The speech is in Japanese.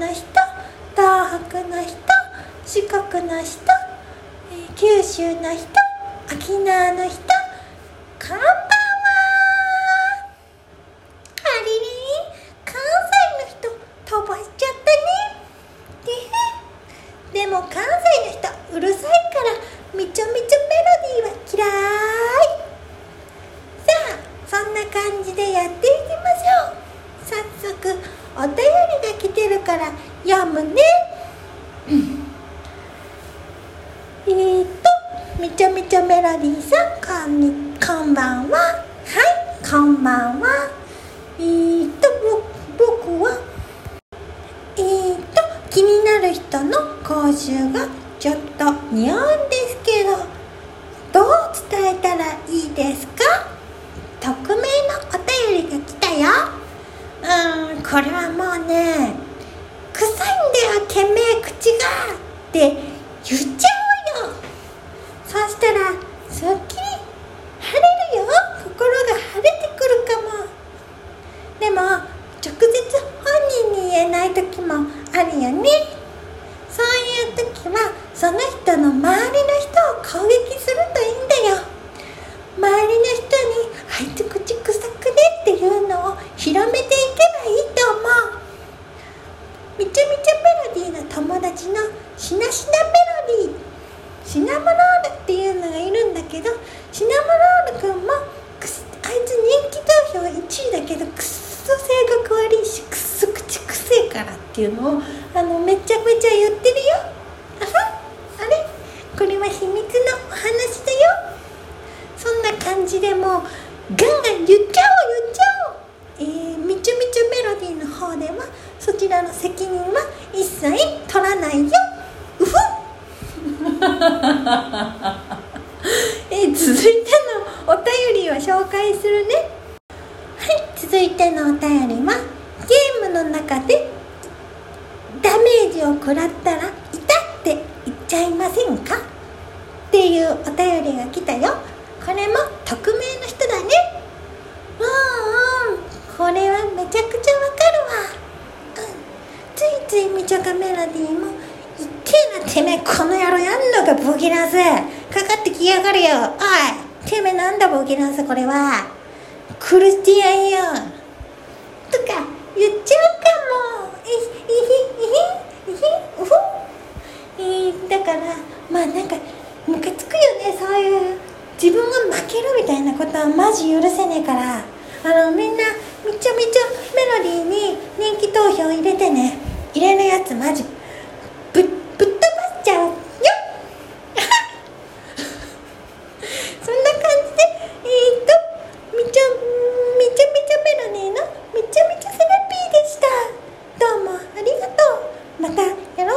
京の人東北の人四国の人、え、九州の人沖縄の人こんばんは。あれれ関西の人飛ばしちゃったね。ででも関西の人うるさいからめちゃめちゃメロディーは嫌い。さあそんな感じでやっていきましょう。早速お便りるから読むね、えー、っとめちゃめちゃメロディーさんこんにこんばんは。はいこんばんは。えー、っと僕はえー、っと気になる人の講習がちょっと似合うんですけどどう伝えたらいいですか？匿名のお便りが来たよ。うんこれはもうねゃんてめえ口がって言っちゃうよ。そしたらすっきり晴れるよ。心が晴れてくるかも。でも直接本人に言えない時もあるよね。そういう時はその人の周りの人を攻撃するといいんだよ周りの人に「あいつ口臭くね」っていうのを広めていけばいいと思うめちゃめちゃメロディーな友達のしなしなメロディーシナモロールっていうのがいるんだけどシナモロールくんもあいつ人気投票1位だけどくっそ性格悪いしくっそ口くせえからっていうのをあのめちゃめちゃ言ってるよ。あはあれ？これは秘密のお話だよ。そんな感じでもうガンガン言っちゃおう言っちゃおう。えー、めちゃめちゃメロディーの方ではそちらの責任は一切取らないようふえー、続いてのお便りを紹介するね。はい続いてのお便りはゲームの中でダメージを食らったら痛って言っちゃいませんか？っていうお便りが来たよ。これも匿名の人だね。うんうんこれはめちゃくちゃわかるわ、うん、ついついみちょがメロディーも「いってえなてめえこの野郎やんのかボケナスかかってきやがるよ。おい。てめえなんだボケナスこれは。苦してやんよ」とか言っちゃうかも、だからまあなんかムカつくよねそういう自分が負けるみたいなことはマジ許せねえからあのみんなめちゃめちゃメロディーに人気投票入れてね入れるやつマジまたよろしく。